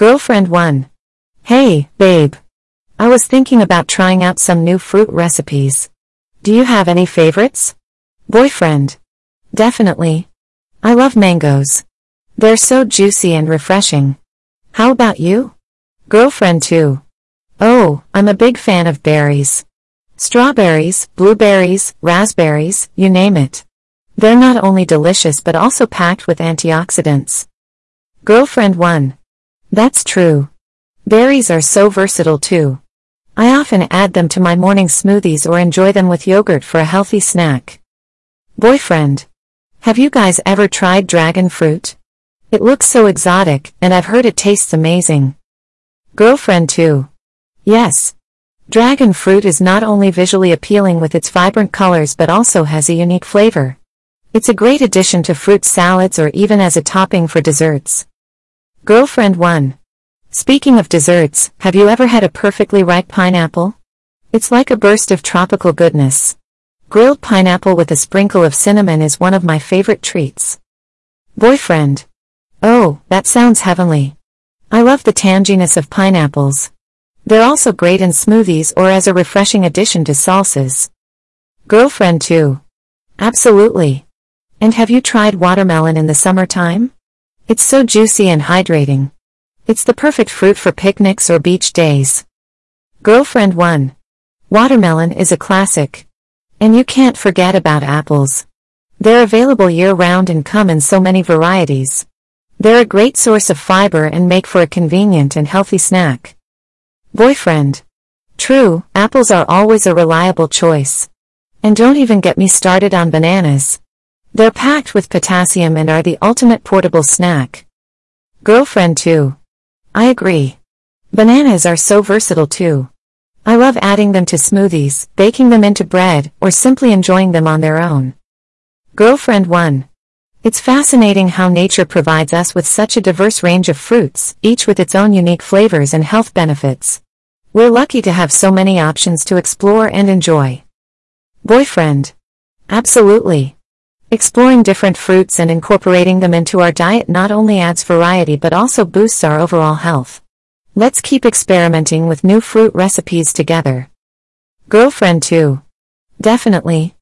Girlfriend 1. Hey, babe. I was thinking about trying out some new fruit recipes. Do you have any favorites? Boyfriend. Definitely. I love mangoes. They're so juicy and refreshing. How about you? Girlfriend 2. Oh, I'm a big fan of berries. Strawberries, blueberries, raspberries, you name it. They're not only delicious but also packed with antioxidants. Girlfriend 1. That's true. Berries are so versatile too. I often add them to my morning smoothies or enjoy them with yogurt for a healthy snack. Boyfriend. Have you guys ever tried dragon fruit? It looks so exotic, and I've heard it tastes amazing. Girlfriend too. Yes, Dragon fruit is not only visually appealing with its vibrant colors but also has a unique flavor. It's a great addition to fruit salads or even as a topping for desserts. Girlfriend 1. Speaking of desserts, have you ever had a perfectly ripe pineapple? It's like a burst of tropical goodness. Grilled pineapple with a sprinkle of cinnamon is one of my favorite treats. Boyfriend. Oh, that sounds heavenly. I love the tanginess of pineapples, they're also great in smoothies or as a refreshing addition to salsas. Girlfriend too. Absolutely. And have you tried watermelon in the summertime? It's so juicy and hydrating. It's the perfect fruit for picnics or beach days. Girlfriend 1. Watermelon is a classic. And you can't forget about apples. They're available year-round and come in so many varieties. They're a great source of fiber and make for a convenient and healthy snack. Boyfriend. True, apples are always a reliable choice. And don't even get me started on bananas. They're packed with potassium and are the ultimate portable snack. Girlfriend too. I agree. Bananas are so versatile too. I love adding them to smoothies, baking them into bread, or simply enjoying them on their own. Girlfriend 1. It's fascinating how nature provides us with such a diverse range of fruits, each with its own unique flavors and health benefits. We're lucky to have so many options to explore and enjoy. Boyfriend. Absolutely. Exploring different fruits and incorporating them into our diet not only adds variety but also boosts our overall health. Let's keep experimenting with new fruit recipes together. Girlfriend 2. Definitely.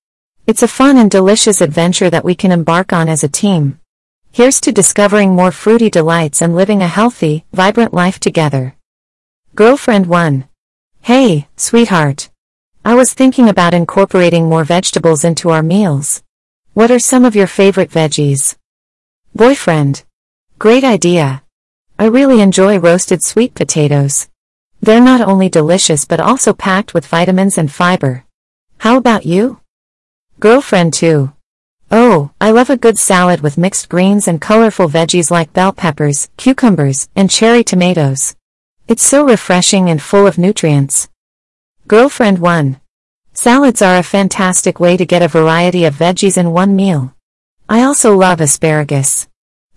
It's a fun and delicious adventure that we can embark on as a team. Here's to discovering more fruity delights and living a healthy, vibrant life together. Girlfriend 1. Hey, sweetheart. I was thinking about incorporating more vegetables into our meals. What are some of your favorite veggies? Boyfriend. Great idea. I really enjoy roasted sweet potatoes. They're not only delicious but also packed with vitamins and fiber. How about you? Girlfriend too. Oh, I love a good salad with mixed greens and colorful veggies like bell peppers, cucumbers, and cherry tomatoes. It's so refreshing and full of nutrients. Girlfriend 1. Salads are a fantastic way to get a variety of veggies in one meal. I also love asparagus.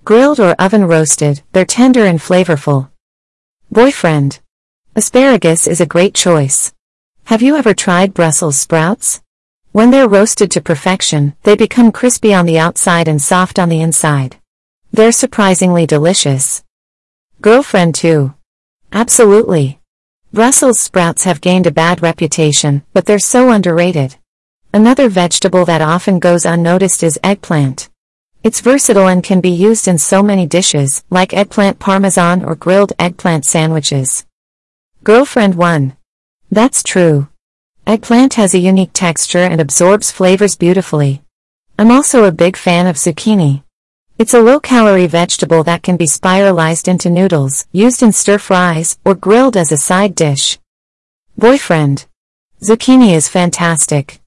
Grilled or oven roasted, they're tender and flavorful. Boyfriend. Asparagus is a great choice. Have you ever tried Brussels sprouts? When they're roasted to perfection, they become crispy on the outside and soft on the inside. They're surprisingly delicious. Girlfriend too. Absolutely. Brussels sprouts have gained a bad reputation, but they're so underrated. Another vegetable that often goes unnoticed is eggplant. It's versatile and can be used in so many dishes, like eggplant parmesan or grilled eggplant sandwiches. Girlfriend 1. That's true. Eggplant has a unique texture and absorbs flavors beautifully. I'm also a big fan of zucchini. It's a low-calorie vegetable that can be spiralized into noodles, used in stir-fries, or grilled as a side dish. Boyfriend. Zucchini is fantastic.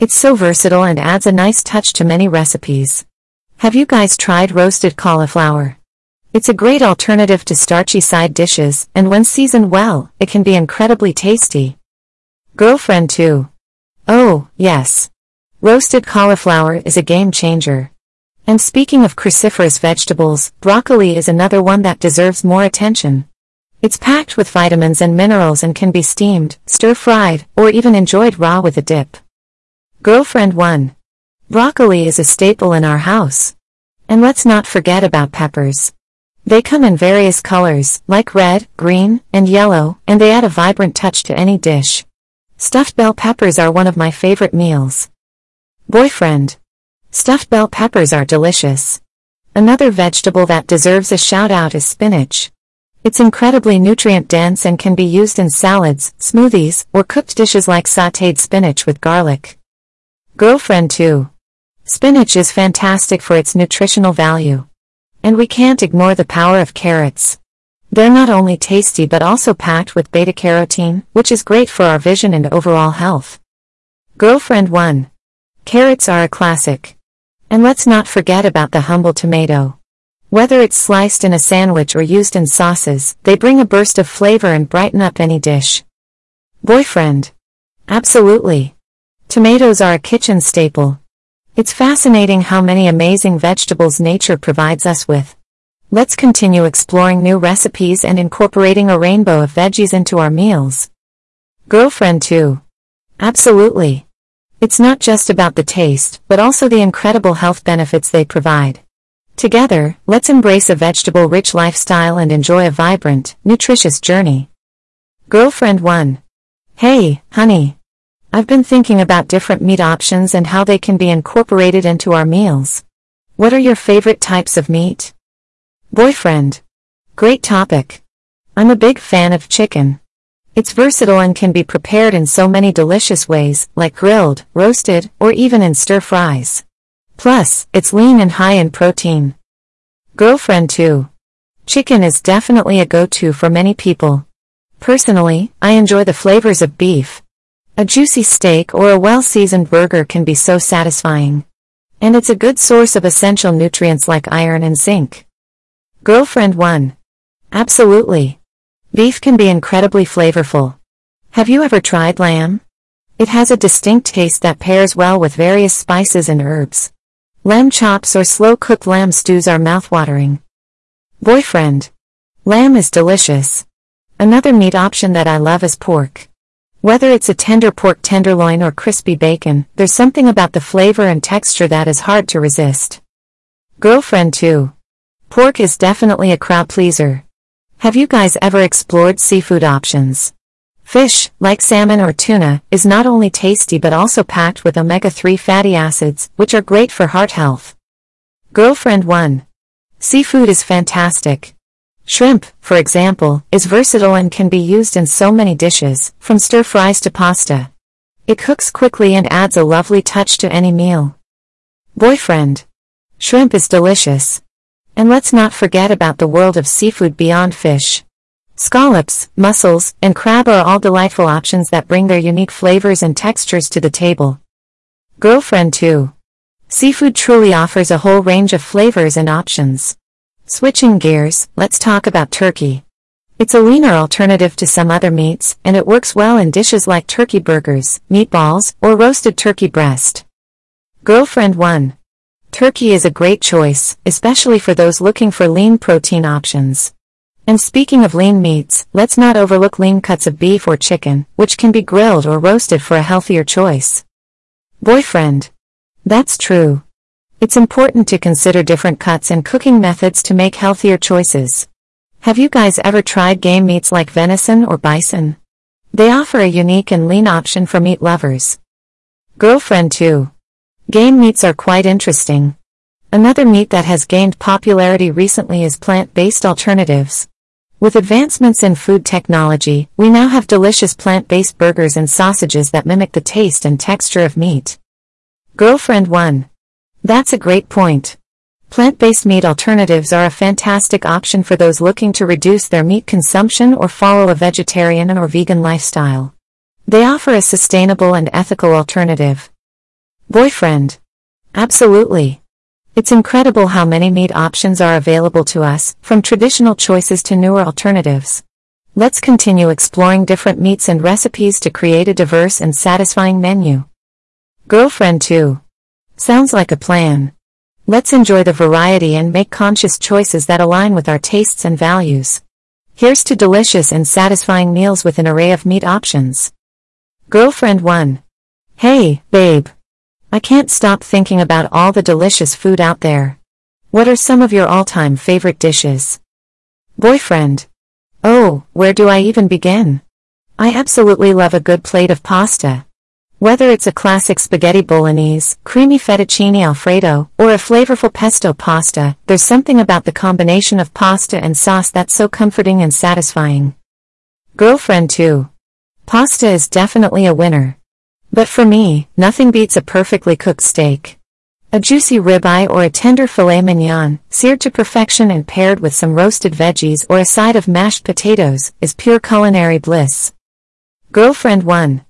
It's so versatile and adds a nice touch to many recipes. Have you guys tried roasted cauliflower? It's a great alternative to starchy side dishes, and when seasoned well, it can be incredibly tasty. Girlfriend too. Oh, yes. Roasted cauliflower is a game changer. And speaking of cruciferous vegetables, broccoli is another one that deserves more attention. It's packed with vitamins and minerals and can be steamed, stir-fried, or even enjoyed raw with a dip. Girlfriend 1. Broccoli is a staple in our house. And let's not forget about peppers. They come in various colors, like red, green, and yellow, and they add a vibrant touch to any dish. Stuffed bell peppers are one of my favorite meals. Boyfriend. Stuffed bell peppers are delicious. Another vegetable that deserves a shout out is spinach. It's incredibly nutrient dense and can be used in salads, smoothies, or cooked dishes like sautéed spinach with garlic. Girlfriend 2. Spinach is fantastic for its nutritional value. And we can't ignore the power of carrots. They're not only tasty but also packed with beta-carotene, which is great for our vision and overall health. Girlfriend 1. Carrots are a classic. And let's not forget about the humble tomato. Whether it's sliced in a sandwich or used in sauces, they bring a burst of flavor and brighten up any dish. Boyfriend. Absolutely. Tomatoes are a kitchen staple, it's fascinating how many amazing vegetables nature provides us with. Let's continue exploring new recipes and incorporating a rainbow of veggies into our meals. Girlfriend too. Absolutely. It's not just about the taste, but also the incredible health benefits they provide. Together, let's embrace a vegetable-rich lifestyle and enjoy a vibrant, nutritious journey. Girlfriend 1. Hey, honey, I've been thinking about different meat options and how they can be incorporated into our meals. What are your favorite types of meat? Boyfriend. Great topic. I'm a big fan of chicken. It's versatile and can be prepared in so many delicious ways, like grilled, roasted, or even in stir fries. Plus, it's lean and high in protein. Girlfriend 2. Chicken is definitely a go-to for many people. Personally, I enjoy the flavors of beef, a juicy steak or a well-seasoned burger can be so satisfying. And it's a good source of essential nutrients like iron and zinc. Girlfriend 1. Absolutely. Beef can be incredibly flavorful. Have you ever tried lamb? It has a distinct taste that pairs well with various spices and herbs. Lamb chops or slow-cooked lamb stews are mouthwatering. Boyfriend. Lamb is delicious. Another meat option that I love is pork. Whether it's a tender pork tenderloin or crispy bacon, there's something about the flavor and texture that is hard to resist. Girlfriend 2. Pork is definitely a crowd pleaser. Have you guys ever explored seafood options? Fish, like salmon or tuna, is not only tasty but also packed with omega-3 fatty acids, which are great for heart health. Girlfriend 1. Seafood is fantastic. Shrimp, for example, is versatile and can be used in so many dishes, from stir fries to pasta. It cooks quickly and adds a lovely touch to any meal. Boyfriend. Shrimp is delicious. And let's not forget about the world of seafood beyond fish. Scallops, mussels, and crab are all delightful options that bring their unique flavors and textures to the table. Girlfriend 2. Seafood truly offers a whole range of flavors and options. Switching gears, let's talk about turkey. It's a leaner alternative to some other meats, and it works well in dishes like turkey burgers, meatballs, or roasted turkey breast. Girlfriend 1. Turkey is a great choice, especially for those looking for lean protein options. And speaking of lean meats, let's not overlook lean cuts of beef or chicken, which can be grilled or roasted for a healthier choice. Boyfriend. That's true. It's important to consider different cuts and cooking methods to make healthier choices. Have you guys ever tried game meats like venison or bison? They offer a unique and lean option for meat lovers. Girlfriend 2. Game meats are quite interesting. Another meat that has gained popularity recently is plant-based alternatives. With advancements in food technology, we now have delicious plant-based burgers and sausages that mimic the taste and texture of meat. Girlfriend 1. That's a great point. Plant-based meat alternatives are a fantastic option for those looking to reduce their meat consumption or follow a vegetarian or vegan lifestyle. They offer a sustainable and ethical alternative. Boyfriend. Absolutely. It's incredible how many meat options are available to us, from traditional choices to newer alternatives. Let's continue exploring different meats and recipes to create a diverse and satisfying menu. Girlfriend 2. Sounds like a plan. Let's enjoy the variety and make conscious choices that align with our tastes and values. Here's to delicious and satisfying meals with an array of meat options. Girlfriend 1. Hey, babe. I can't stop thinking about all the delicious food out there. What are some of your all-time favorite dishes? Boyfriend. Oh, where do I even begin? I absolutely love a good plate of pasta. Whether it's a classic spaghetti bolognese, creamy fettuccine alfredo, or a flavorful pesto pasta, there's something about the combination of pasta and sauce that's so comforting and satisfying. Girlfriend 2. Pasta is definitely a winner. But for me, nothing beats a perfectly cooked steak. A juicy ribeye or a tender filet mignon, seared to perfection and paired with some roasted veggies or a side of mashed potatoes, is pure culinary bliss. Girlfriend 1.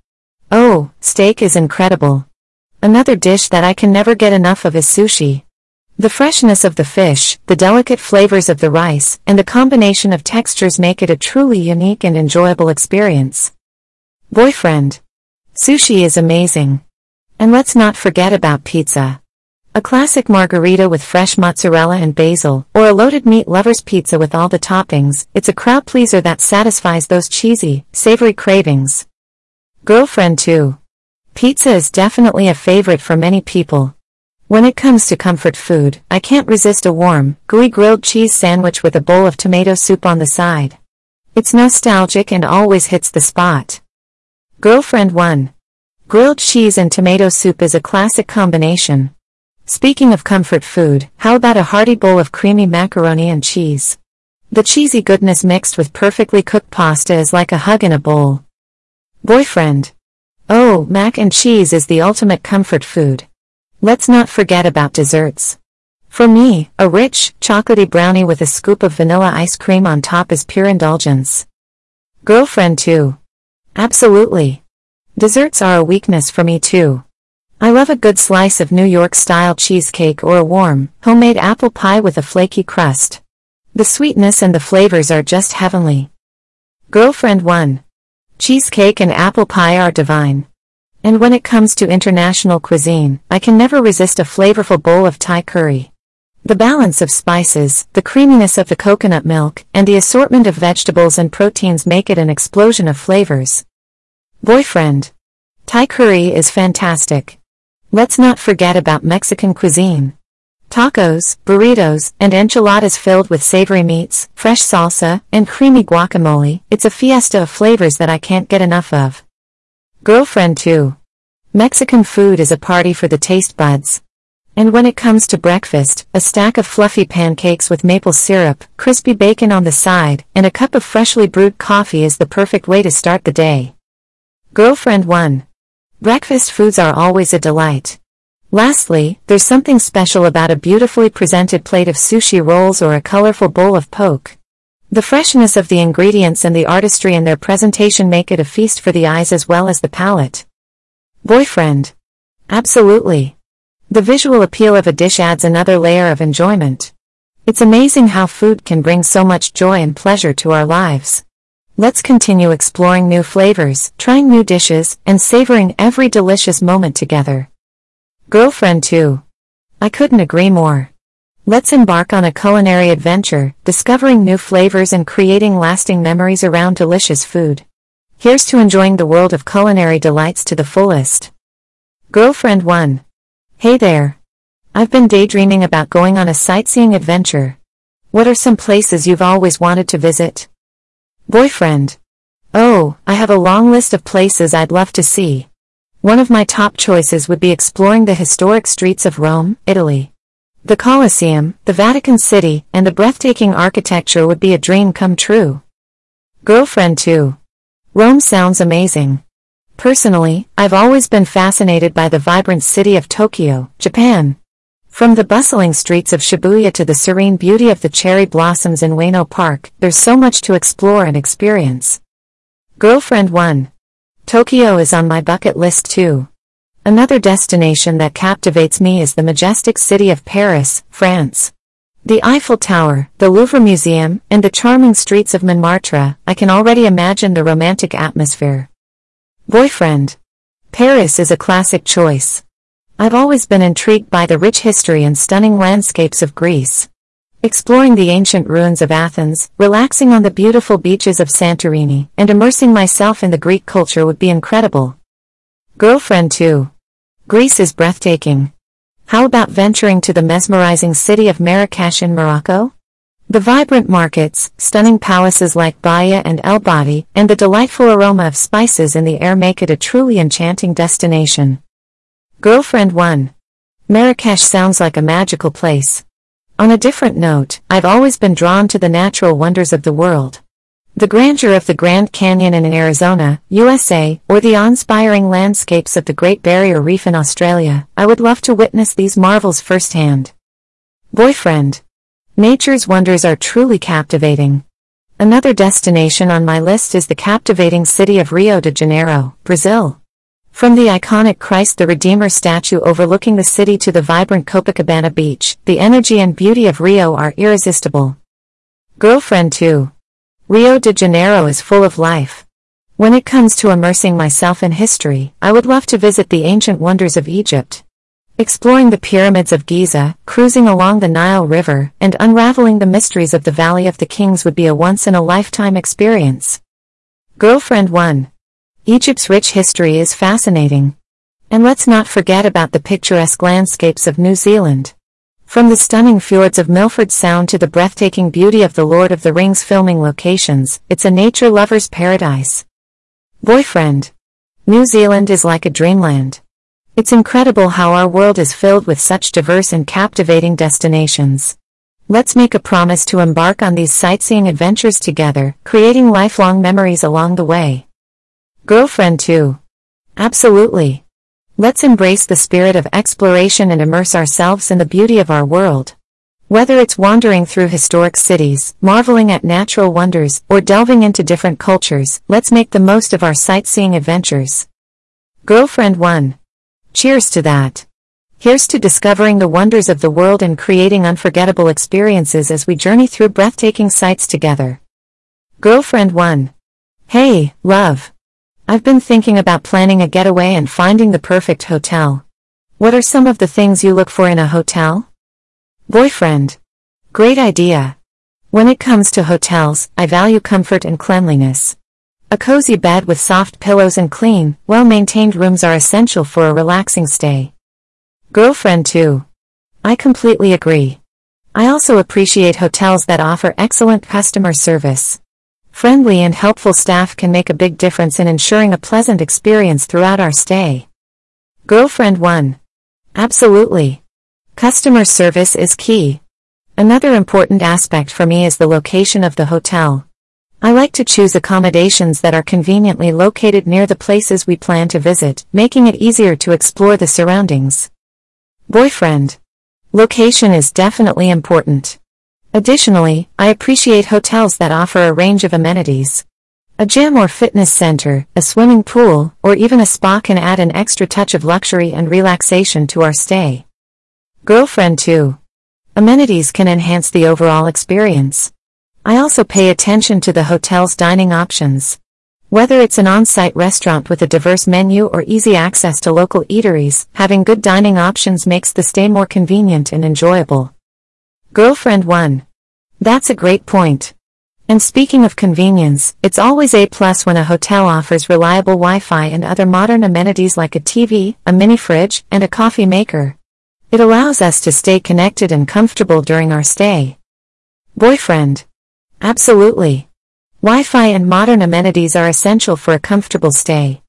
Oh, steak is incredible. Another dish that I can never get enough of is sushi. The freshness of the fish, the delicate flavors of the rice, and the combination of textures make it a truly unique and enjoyable experience. Boyfriend. Sushi is amazing. And let's not forget about pizza. A classic margherita with fresh mozzarella and basil, or a loaded meat lover's pizza with all the toppings, it's a crowd pleaser that satisfies those cheesy, savory cravings. Girlfriend 2. Pizza is definitely a favorite for many people. When it comes to comfort food, I can't resist a warm, gooey grilled cheese sandwich with a bowl of tomato soup on the side. It's nostalgic and always hits the spot. Girlfriend 1. Grilled cheese and tomato soup is a classic combination. Speaking of comfort food, how about a hearty bowl of creamy macaroni and cheese? The cheesy goodness mixed with perfectly cooked pasta is like a hug in a bowl. Boyfriend. Oh, mac and cheese is the ultimate comfort food. Let's not forget about desserts. For me, a rich, chocolatey brownie with a scoop of vanilla ice cream on top is pure indulgence. Girlfriend 2. Absolutely. Desserts are a weakness for me too. I love a good slice of New York-style cheesecake or a warm, homemade apple pie with a flaky crust. The sweetness and the flavors are just heavenly. Girlfriend 1. Cheesecake and apple pie are divine. And when it comes to international cuisine, I can never resist a flavorful bowl of Thai curry. The balance of spices, the creaminess of the coconut milk, and the assortment of vegetables and proteins make it an explosion of flavors. Boyfriend. Thai curry is fantastic. Let's not forget about Mexican cuisine. Tacos, burritos, and enchiladas filled with savory meats, fresh salsa, and creamy guacamole, it's a fiesta of flavors that I can't get enough of. Girlfriend 2. Mexican food is a party for the taste buds. And when it comes to breakfast, a stack of fluffy pancakes with maple syrup, crispy bacon on the side, and a cup of freshly brewed coffee is the perfect way to start the day. Girlfriend 1. Breakfast foods are always a delight. Lastly, there's something special about a beautifully presented plate of sushi rolls or a colorful bowl of poke. The freshness of the ingredients and the artistry in their presentation make it a feast for the eyes as well as the palate. Boyfriend. Absolutely. The visual appeal of a dish adds another layer of enjoyment. It's amazing how food can bring so much joy and pleasure to our lives. Let's continue exploring new flavors, trying new dishes, and savoring every delicious moment together. Girlfriend 2. I couldn't agree more. Let's embark on a culinary adventure, discovering new flavors and creating lasting memories around delicious food. Here's to enjoying the world of culinary delights to the fullest. Girlfriend 1. Hey there. I've been daydreaming about going on a sightseeing adventure. What are some places you've always wanted to visit? Boyfriend. Oh, I have a long list of places I'd love to see. One of my top choices would be exploring the historic streets of Rome, Italy. The Colosseum, the Vatican City, and the breathtaking architecture would be a dream come true. Girlfriend too. Rome sounds amazing. Personally, I've always been fascinated by the vibrant city of Tokyo, Japan. From the bustling streets of Shibuya to the serene beauty of the cherry blossoms in Ueno Park, there's so much to explore and experience. Girlfriend 1. Tokyo is on my bucket list too. Another destination that captivates me is the majestic city of Paris, France. The Eiffel Tower, the Louvre Museum, and the charming streets of Montmartre, I can already imagine the romantic atmosphere. Boyfriend. Paris is a classic choice. I've always been intrigued by the rich history and stunning landscapes of Greece. Exploring the ancient ruins of Athens, relaxing on the beautiful beaches of Santorini, and immersing myself in the Greek culture would be incredible. Girlfriend 2. Greece is breathtaking. How about venturing to the mesmerizing city of Marrakesh in Morocco? The vibrant markets, stunning palaces like Bahia and El Badi, and the delightful aroma of spices in the air make it a truly enchanting destination. Girlfriend 1. Marrakesh sounds like a magical place. On a different note, I've always been drawn to the natural wonders of the world. The grandeur of the Grand Canyon in Arizona, USA, or the awe-inspiring landscapes of the Great Barrier Reef in Australia, I would love to witness these marvels firsthand. Boyfriend. Nature's wonders are truly captivating. Another destination on my list is the captivating city of Rio de Janeiro, Brazil. From the iconic Christ the Redeemer statue overlooking the city to the vibrant Copacabana beach, the energy and beauty of Rio are irresistible. Girlfriend 2. Rio de Janeiro is full of life. When it comes to immersing myself in history, I would love to visit the ancient wonders of Egypt. Exploring the pyramids of Giza, cruising along the Nile River, and unraveling the mysteries of the Valley of the Kings would be a once-in-a-lifetime experience. Girlfriend 1. Egypt's rich history is fascinating. And let's not forget about the picturesque landscapes of New Zealand. From the stunning fjords of Milford Sound to the breathtaking beauty of the Lord of the Rings filming locations, it's a nature lover's paradise. Boyfriend. New Zealand is like a dreamland. It's incredible how our world is filled with such diverse and captivating destinations. Let's make a promise to embark on these sightseeing adventures together, creating lifelong memories along the way. Girlfriend 2. Absolutely. Let's embrace the spirit of exploration and immerse ourselves in the beauty of our world. Whether it's wandering through historic cities, marveling at natural wonders, or delving into different cultures, let's make the most of our sightseeing adventures. Girlfriend 1. Cheers to that. Here's to discovering the wonders of the world and creating unforgettable experiences as we journey through breathtaking sights together. Girlfriend 1. Hey, love. I've been thinking about planning a getaway and finding the perfect hotel. What are some of the things you look for in a hotel? Boyfriend. Great idea. When it comes to hotels, I value comfort and cleanliness. A cozy bed with soft pillows and clean, well-maintained rooms are essential for a relaxing stay. Girlfriend 2. I completely agree. I also appreciate hotels that offer excellent customer service. Friendly and helpful staff can make a big difference in ensuring a pleasant experience throughout our stay. Girlfriend 1. Absolutely. Customer service is key. Another important aspect for me is the location of the hotel. I like to choose accommodations that are conveniently located near the places we plan to visit, making it easier to explore the surroundings. Boyfriend. Location is definitely important. Additionally, I appreciate hotels that offer a range of amenities. A gym or fitness center, a swimming pool, or even a spa can add an extra touch of luxury and relaxation to our stay. Girlfriend 2. Amenities can enhance the overall experience. I also pay attention to the hotel's dining options. Whether it's an on-site restaurant with a diverse menu or easy access to local eateries, having good dining options makes the stay more convenient and enjoyable. Girlfriend 1. That's a great point. And speaking of convenience, it's always a plus when a hotel offers reliable Wi-Fi and other modern amenities like a TV, a mini fridge, and a coffee maker. It allows us to stay connected and comfortable during our stay. Boyfriend. Absolutely. Wi-Fi and modern amenities are essential for a comfortable stay.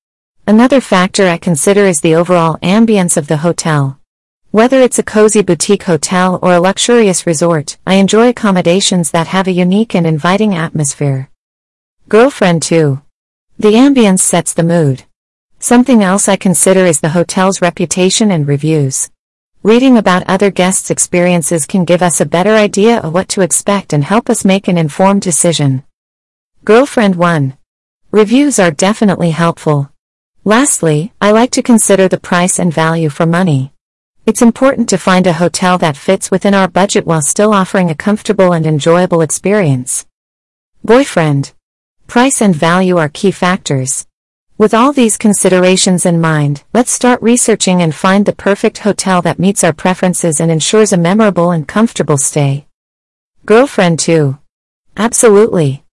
Another factor I consider is the overall ambience of the hotel. Whether it's a cozy boutique hotel or a luxurious resort, I enjoy accommodations that have a unique and inviting atmosphere. Girlfriend 2. The ambience sets the mood. Something else I consider is the hotel's reputation and reviews. Reading about other guests' experiences can give us a better idea of what to expect and help us make an informed decision. Girlfriend 1. Reviews are definitely helpful. Lastly, I like to consider the price and value for money. It's important to find a hotel that fits within our budget while still offering a comfortable and enjoyable experience. Boyfriend. Price and value are key factors. With all these considerations in mind, let's start researching and find the perfect hotel that meets our preferences and ensures a memorable and comfortable stay. Girlfriend 2. Absolutely.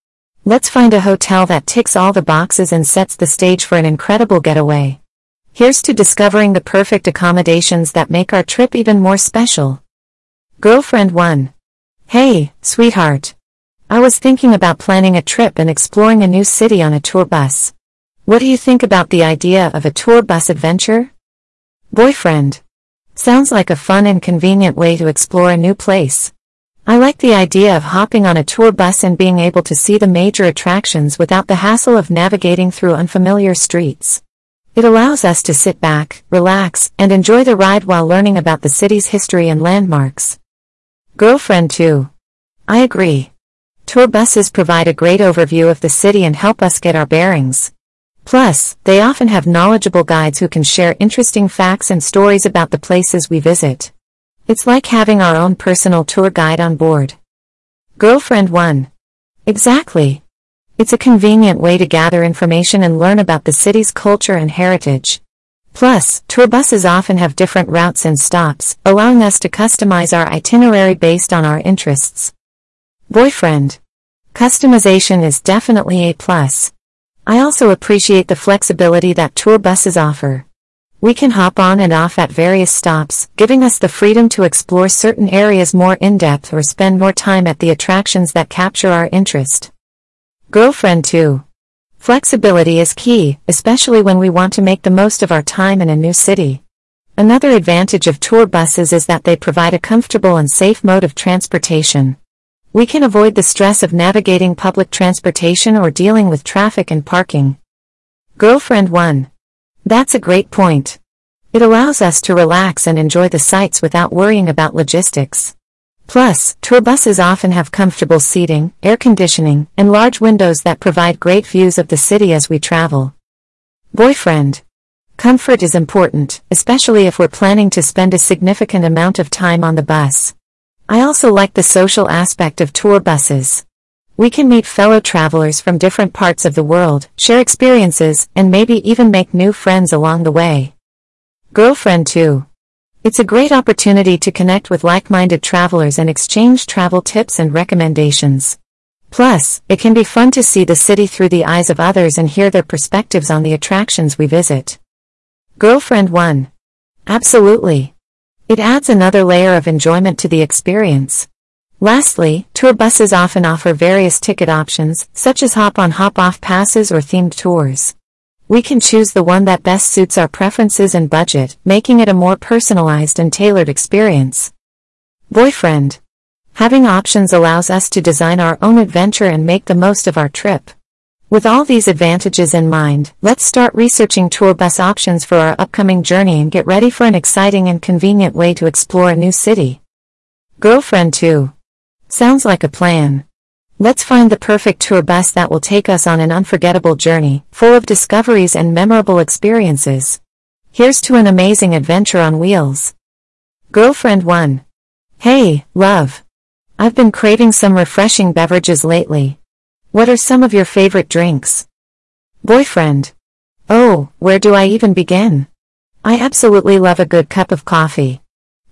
Let's find a hotel that ticks all the boxes and sets the stage for an incredible getaway. Here's to discovering the perfect accommodations that make our trip even more special. Girlfriend 1. Hey, sweetheart. I was thinking about planning a trip and exploring a new city on a tour bus. What do you think about the idea of a tour bus adventure? Boyfriend. Sounds like a fun and convenient way to explore a new place. I like the idea of hopping on a tour bus and being able to see the major attractions without the hassle of navigating through unfamiliar streets. It allows us to sit back, relax, and enjoy the ride while learning about the city's history and landmarks. Girlfriend 2. I agree. Tour buses provide a great overview of the city and help us get our bearings. Plus, they often have knowledgeable guides who can share interesting facts and stories about the places we visit. It's like having our own personal tour guide on board. Girlfriend 1. Exactly. It's a convenient way to gather information and learn about the city's culture and heritage. Plus, tour buses often have different routes and stops, allowing us to customize our itinerary based on our interests. Boyfriend. Customization is definitely a plus. I also appreciate the flexibility that tour buses offer. We can hop on and off at various stops, giving us the freedom to explore certain areas more in-depth or spend more time at the attractions that capture our interest. Girlfriend 2. Flexibility is key, especially when we want to make the most of our time in a new city. Another advantage of tour buses is that they provide a comfortable and safe mode of transportation. We can avoid the stress of navigating public transportation or dealing with traffic and parking. Girlfriend 1. That's a great point. It allows us to relax and enjoy the sights without worrying about logistics. Plus, tour buses often have comfortable seating, air conditioning, and large windows that provide great views of the city as we travel. Boyfriend. Comfort is important, especially if we're planning to spend a significant amount of time on the bus. I also like the social aspect of tour buses. We can meet fellow travelers from different parts of the world, share experiences, and maybe even make new friends along the way. Girlfriend 2. It's a great opportunity to connect with like-minded travelers and exchange travel tips and recommendations. Plus, it can be fun to see the city through the eyes of others and hear their perspectives on the attractions we visit. Girlfriend 1. Absolutely. It adds another layer of enjoyment to the experience. Lastly, tour buses often offer various ticket options, such as hop-on hop-off passes or themed tours. We can choose the one that best suits our preferences and budget, making it a more personalized and tailored experience. Boyfriend. Having options allows us to design our own adventure and make the most of our trip. With all these advantages in mind, let's start researching tour bus options for our upcoming journey and get ready for an exciting and convenient way to explore a new city. Girlfriend 2. Sounds like a plan. Let's find the perfect tour bus that will take us on an unforgettable journey, full of discoveries and memorable experiences. Here's to an amazing adventure on wheels. Girlfriend 1. Hey, love. I've been craving some refreshing beverages lately, what are some of your favorite drinks? Boyfriend. Oh, where do I even begin? I absolutely love a good cup of coffee.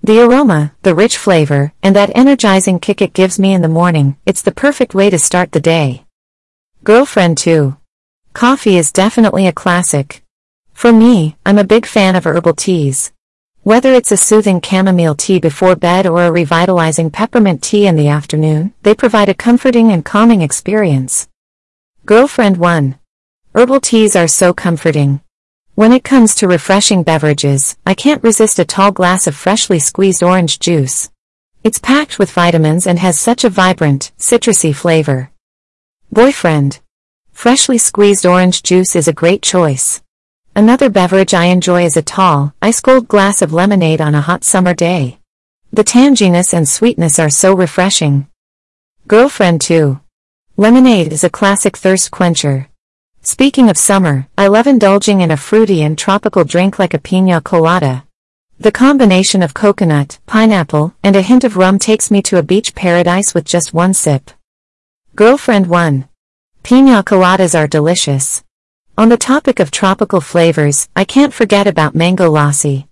The aroma, the rich flavor, and that energizing kick it gives me in the morning, it's the perfect way to start the day. Girlfriend too. Coffee is definitely a classic. For me, I'm a big fan of herbal teas. Whether it's a soothing chamomile tea before bed or a revitalizing peppermint tea in the afternoon, they provide a comforting and calming experience. Girlfriend 1. Herbal teas are so comforting. When it comes to refreshing beverages, I can't resist a tall glass of freshly squeezed orange juice. It's packed with vitamins and has such a vibrant, citrusy flavor. Boyfriend. Freshly squeezed orange juice is a great choice. Another beverage I enjoy is a tall, ice-cold glass of lemonade on a hot summer day. The tanginess and sweetness are so refreshing. Girlfriend 2. Lemonade is a classic thirst quencher. Speaking of summer, I love indulging in a fruity and tropical drink like a pina colada. The combination of coconut, pineapple, and a hint of rum takes me to a beach paradise with just one sip. Girlfriend 1. Pina coladas are delicious. On the topic of tropical flavors, I can't forget about mango lassi.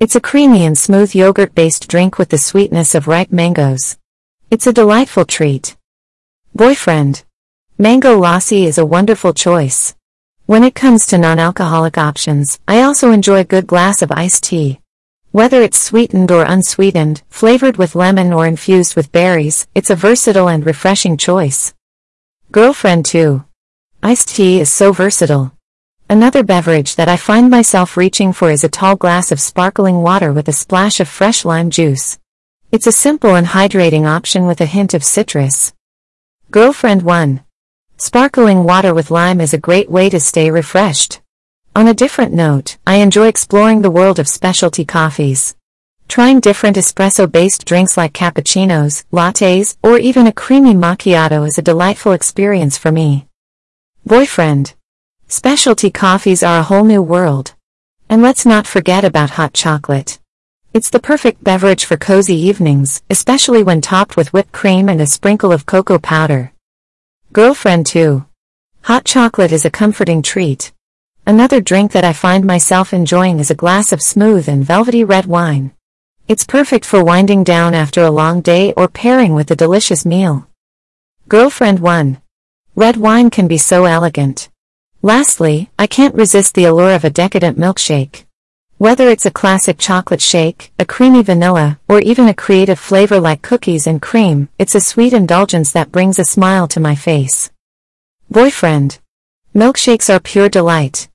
It's a creamy and smooth yogurt-based drink with the sweetness of ripe mangoes. It's a delightful treat. Boyfriend. Mango lassi is a wonderful choice. When it comes to non-alcoholic options, I also enjoy a good glass of iced tea. Whether it's sweetened or unsweetened, flavored with lemon or infused with berries, it's a versatile and refreshing choice. Girlfriend 2. Iced tea is so versatile. Another beverage that I find myself reaching for is a tall glass of sparkling water with a splash of fresh lime juice. It's a simple and hydrating option with a hint of citrus. Girlfriend 1. Sparkling water with lime is a great way to stay refreshed. On a different note, I enjoy exploring the world of specialty coffees. Trying different espresso-based drinks like cappuccinos, lattes, or even a creamy macchiato is a delightful experience for me. Boyfriend. Specialty coffees are a whole new world. And let's not forget about hot chocolate. It's the perfect beverage for cozy evenings, especially when topped with whipped cream and a sprinkle of cocoa powder. Girlfriend 2. Hot chocolate is a comforting treat. Another drink that I find myself enjoying is a glass of smooth and velvety red wine. It's perfect for winding down after a long day or pairing with a delicious meal. Girlfriend 1. Red wine can be so elegant. Lastly, I can't resist the allure of a decadent milkshake. Whether it's a classic chocolate shake, a creamy vanilla, or even a creative flavor like cookies and cream, it's a sweet indulgence that brings a smile to my face. Boyfriend. Milkshakes are pure delight.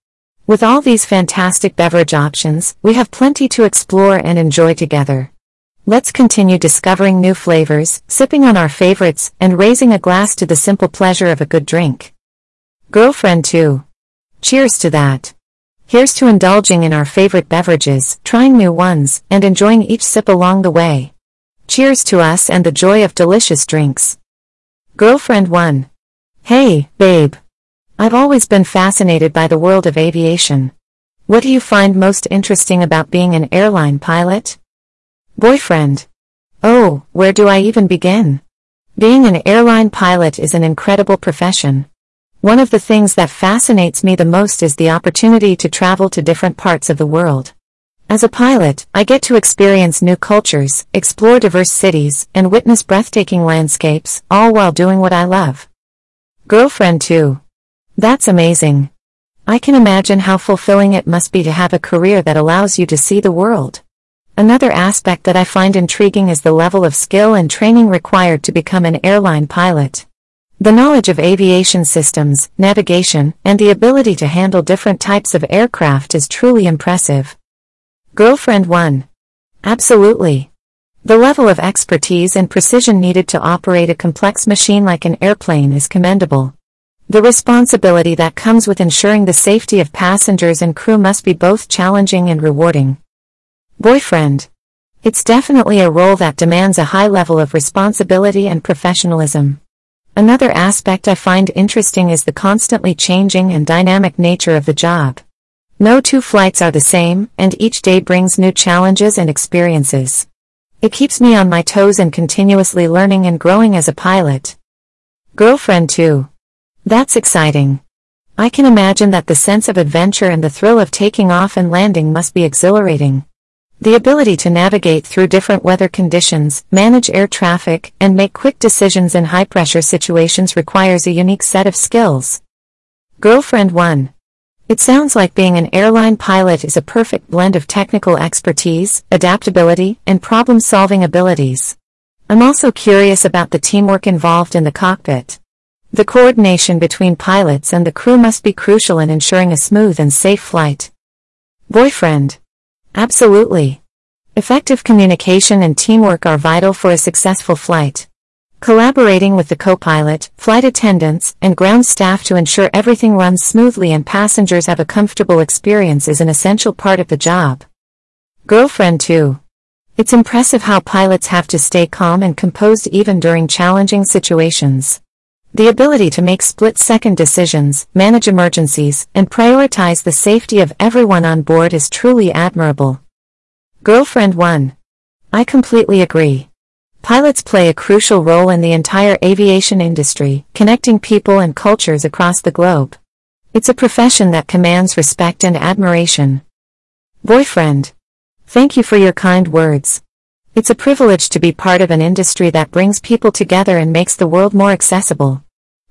With all these fantastic beverage options, we have plenty to explore and enjoy together. Let's continue discovering new flavors, sipping on our favorites, and raising a glass to the simple pleasure of a good drink. Girlfriend 2. Cheers to that. Here's to indulging in our favorite beverages, trying new ones, and enjoying each sip along the way. Cheers to us and the joy of delicious drinks. Girlfriend 1. Hey, babe. I've always been fascinated by the world of aviation. What do you find most interesting about being an airline pilot? Boyfriend. Oh, where do I even begin? Being an airline pilot is an incredible profession. One of the things that fascinates me the most is the opportunity to travel to different parts of the world. As a pilot, I get to experience new cultures, explore diverse cities, and witness breathtaking landscapes, all while doing what I love. Girlfriend 2. That's amazing. I can imagine how fulfilling it must be to have a career that allows you to see the world. Another aspect that I find intriguing is the level of skill and training required to become an airline pilot. The knowledge of aviation systems, navigation, and the ability to handle different types of aircraft is truly impressive. Girlfriend 1. Absolutely. The level of expertise and precision needed to operate a complex machine like an airplane is commendable. The responsibility that comes with ensuring the safety of passengers and crew must be both challenging and rewarding. Boyfriend. It's definitely a role that demands a high level of responsibility and professionalism. Another aspect I find interesting is the constantly changing and dynamic nature of the job. No two flights are the same, and each day brings new challenges and experiences. It keeps me on my toes and continuously learning and growing as a pilot. Girlfriend too. That's exciting. I can imagine that the sense of adventure and the thrill of taking off and landing must be exhilarating. The ability to navigate through different weather conditions, manage air traffic, and make quick decisions in high-pressure situations requires a unique set of skills. Girlfriend 1. It sounds like being an airline pilot is a perfect blend of technical expertise, adaptability, and problem-solving abilities. I'm also curious about the teamwork involved in the cockpit. The coordination between pilots and the crew must be crucial in ensuring a smooth and safe flight. Boyfriend. Absolutely. Effective communication and teamwork are vital for a successful flight. Collaborating with the co-pilot, flight attendants, and ground staff to ensure everything runs smoothly and passengers have a comfortable experience is an essential part of the job. Girlfriend 2. It's impressive how pilots have to stay calm and composed even during challenging situations. The ability to make split-second decisions, manage emergencies, and prioritize the safety of everyone on board is truly admirable. Girlfriend 1. I completely agree. Pilots play a crucial role in the entire aviation industry, connecting people and cultures across the globe. It's a profession that commands respect and admiration. Boyfriend. Thank you for your kind words. It's a privilege to be part of an industry that brings people together and makes the world more accessible.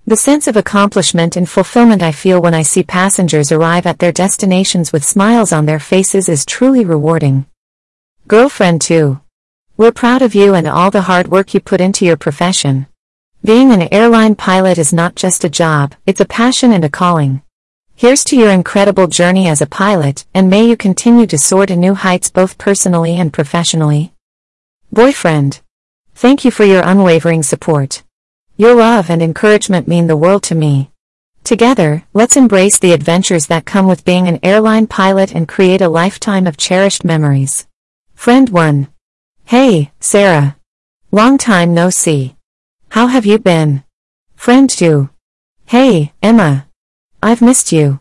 The sense of accomplishment and fulfillment I feel when I see passengers arrive at their destinations with smiles on their faces is truly rewarding. Girlfriend 2. We're proud of you and all the hard work you put into your profession. Being an airline pilot is not just a job, it's a passion and a calling. Here's to your incredible journey as a pilot, and may you continue to soar to new heights both personally and professionally. Boyfriend. Thank you for your unwavering support. Your love and encouragement mean the world to me. Together, let's embrace the adventures that come with being an airline pilot and create a lifetime of cherished memories. Friend 1. Hey, Sarah. Long time no see. How have you been? Friend 2. Hey, Emma. I've missed you.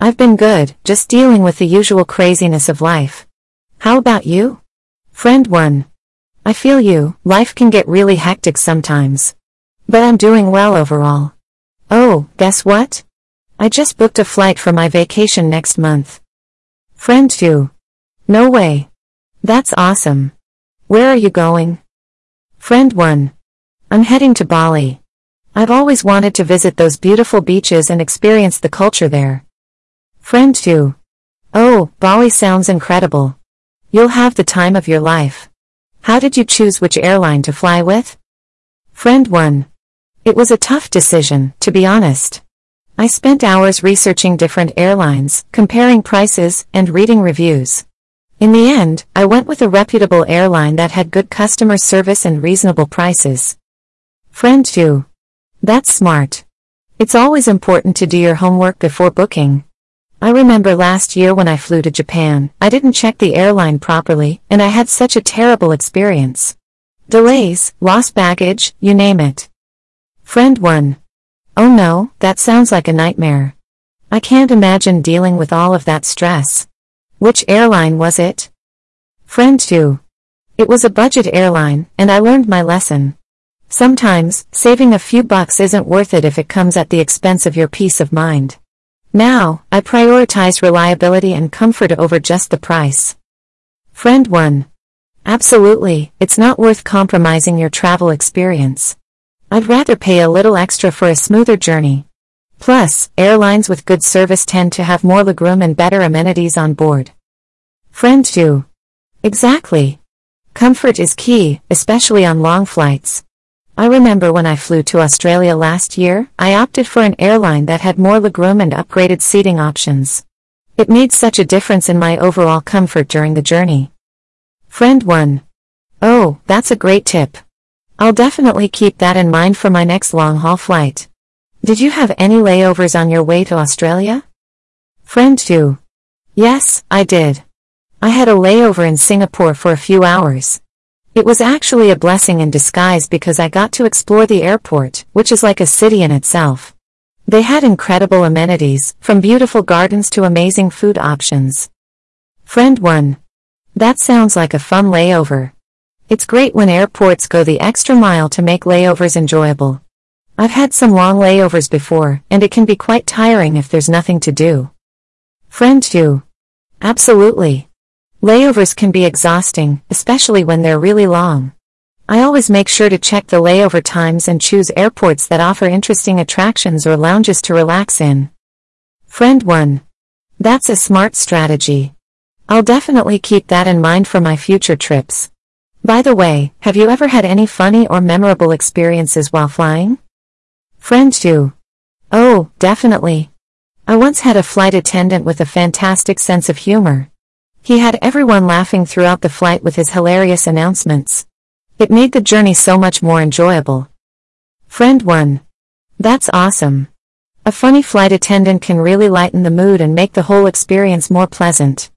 I've been good, just dealing with the usual craziness of life. How about you? Friend 1. I feel you, life can get really hectic sometimes. But I'm doing well overall. Oh, guess what? I just booked a flight for my vacation next month. Friend 2. No way. That's awesome. Where are you going? Friend 1. I'm heading to Bali. I've always wanted to visit those beautiful beaches and experience the culture there. Friend 2. Oh, Bali sounds incredible. You'll have the time of your life. How did you choose which airline to fly with? Friend 1. It was a tough decision, to be honest. I spent hours researching different airlines, comparing prices, and reading reviews. In the end, I went with a reputable airline that had good customer service and reasonable prices. Friend 2. That's smart. It's always important to do your homework before booking. I remember last year when I flew to Japan, I didn't check the airline properly, and I had such a terrible experience. Delays, lost baggage, you name it. Friend 1. Oh no, that sounds like a nightmare. I can't imagine dealing with all of that stress. Which airline was it? Friend 2. It was a budget airline, and I learned my lesson. Sometimes, saving a few bucks isn't worth it if it comes at the expense of your peace of mind. Now, I prioritize reliability and comfort over just the price. Friend 1. Absolutely, it's not worth compromising your travel experience. I'd rather pay a little extra for a smoother journey. Plus, airlines with good service tend to have more legroom and better amenities on board. Friend 2. Exactly. Comfort is key, especially on long flights. I remember when I flew to Australia last year, I opted for an airline that had more legroom and upgraded seating options. It made such a difference in my overall comfort during the journey. Friend 1. Oh, that's a great tip. I'll definitely keep that in mind for my next long-haul flight. Did you have any layovers on your way to Australia? Friend 2. Yes, I did. I had a layover in Singapore for a few hours. It was actually a blessing in disguise because I got to explore the airport, which is like a city in itself. They had incredible amenities, from beautiful gardens to amazing food options. Friend 1. That sounds like a fun layover. It's great when airports go the extra mile to make layovers enjoyable. I've had some long layovers before, and it can be quite tiring if there's nothing to do. Friend 2. Absolutely. Layovers can be exhausting, especially when they're really long. I always make sure to check the layover times and choose airports that offer interesting attractions or lounges to relax in. Friend 1. That's a smart strategy. I'll definitely keep that in mind for my future trips. By the way, have you ever had any funny or memorable experiences while flying? Friend 2. Oh, definitely. I once had a flight attendant with a fantastic sense of humor. He had everyone laughing throughout the flight with his hilarious announcements. It made the journey so much more enjoyable. Friend 1. That's awesome. A funny flight attendant can really lighten the mood and make the whole experience more pleasant.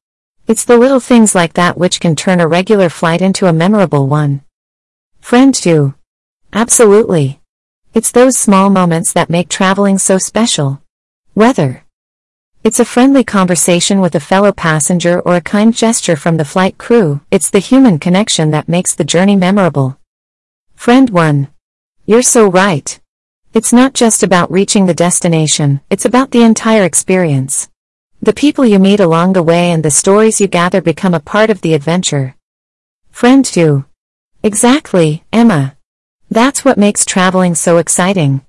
It's the little things like that which can turn a regular flight into a memorable one. Friend 2. Absolutely. It's those small moments that make traveling so special. Whether. It's a friendly conversation with a fellow passenger or a kind gesture from the flight crew, it's the human connection that makes the journey memorable. Friend 1. You're so right. It's not just about reaching the destination, it's about the entire experience. The people you meet along the way and the stories you gather become a part of the adventure. Friend 2. Exactly, Emma. That's what makes traveling so exciting.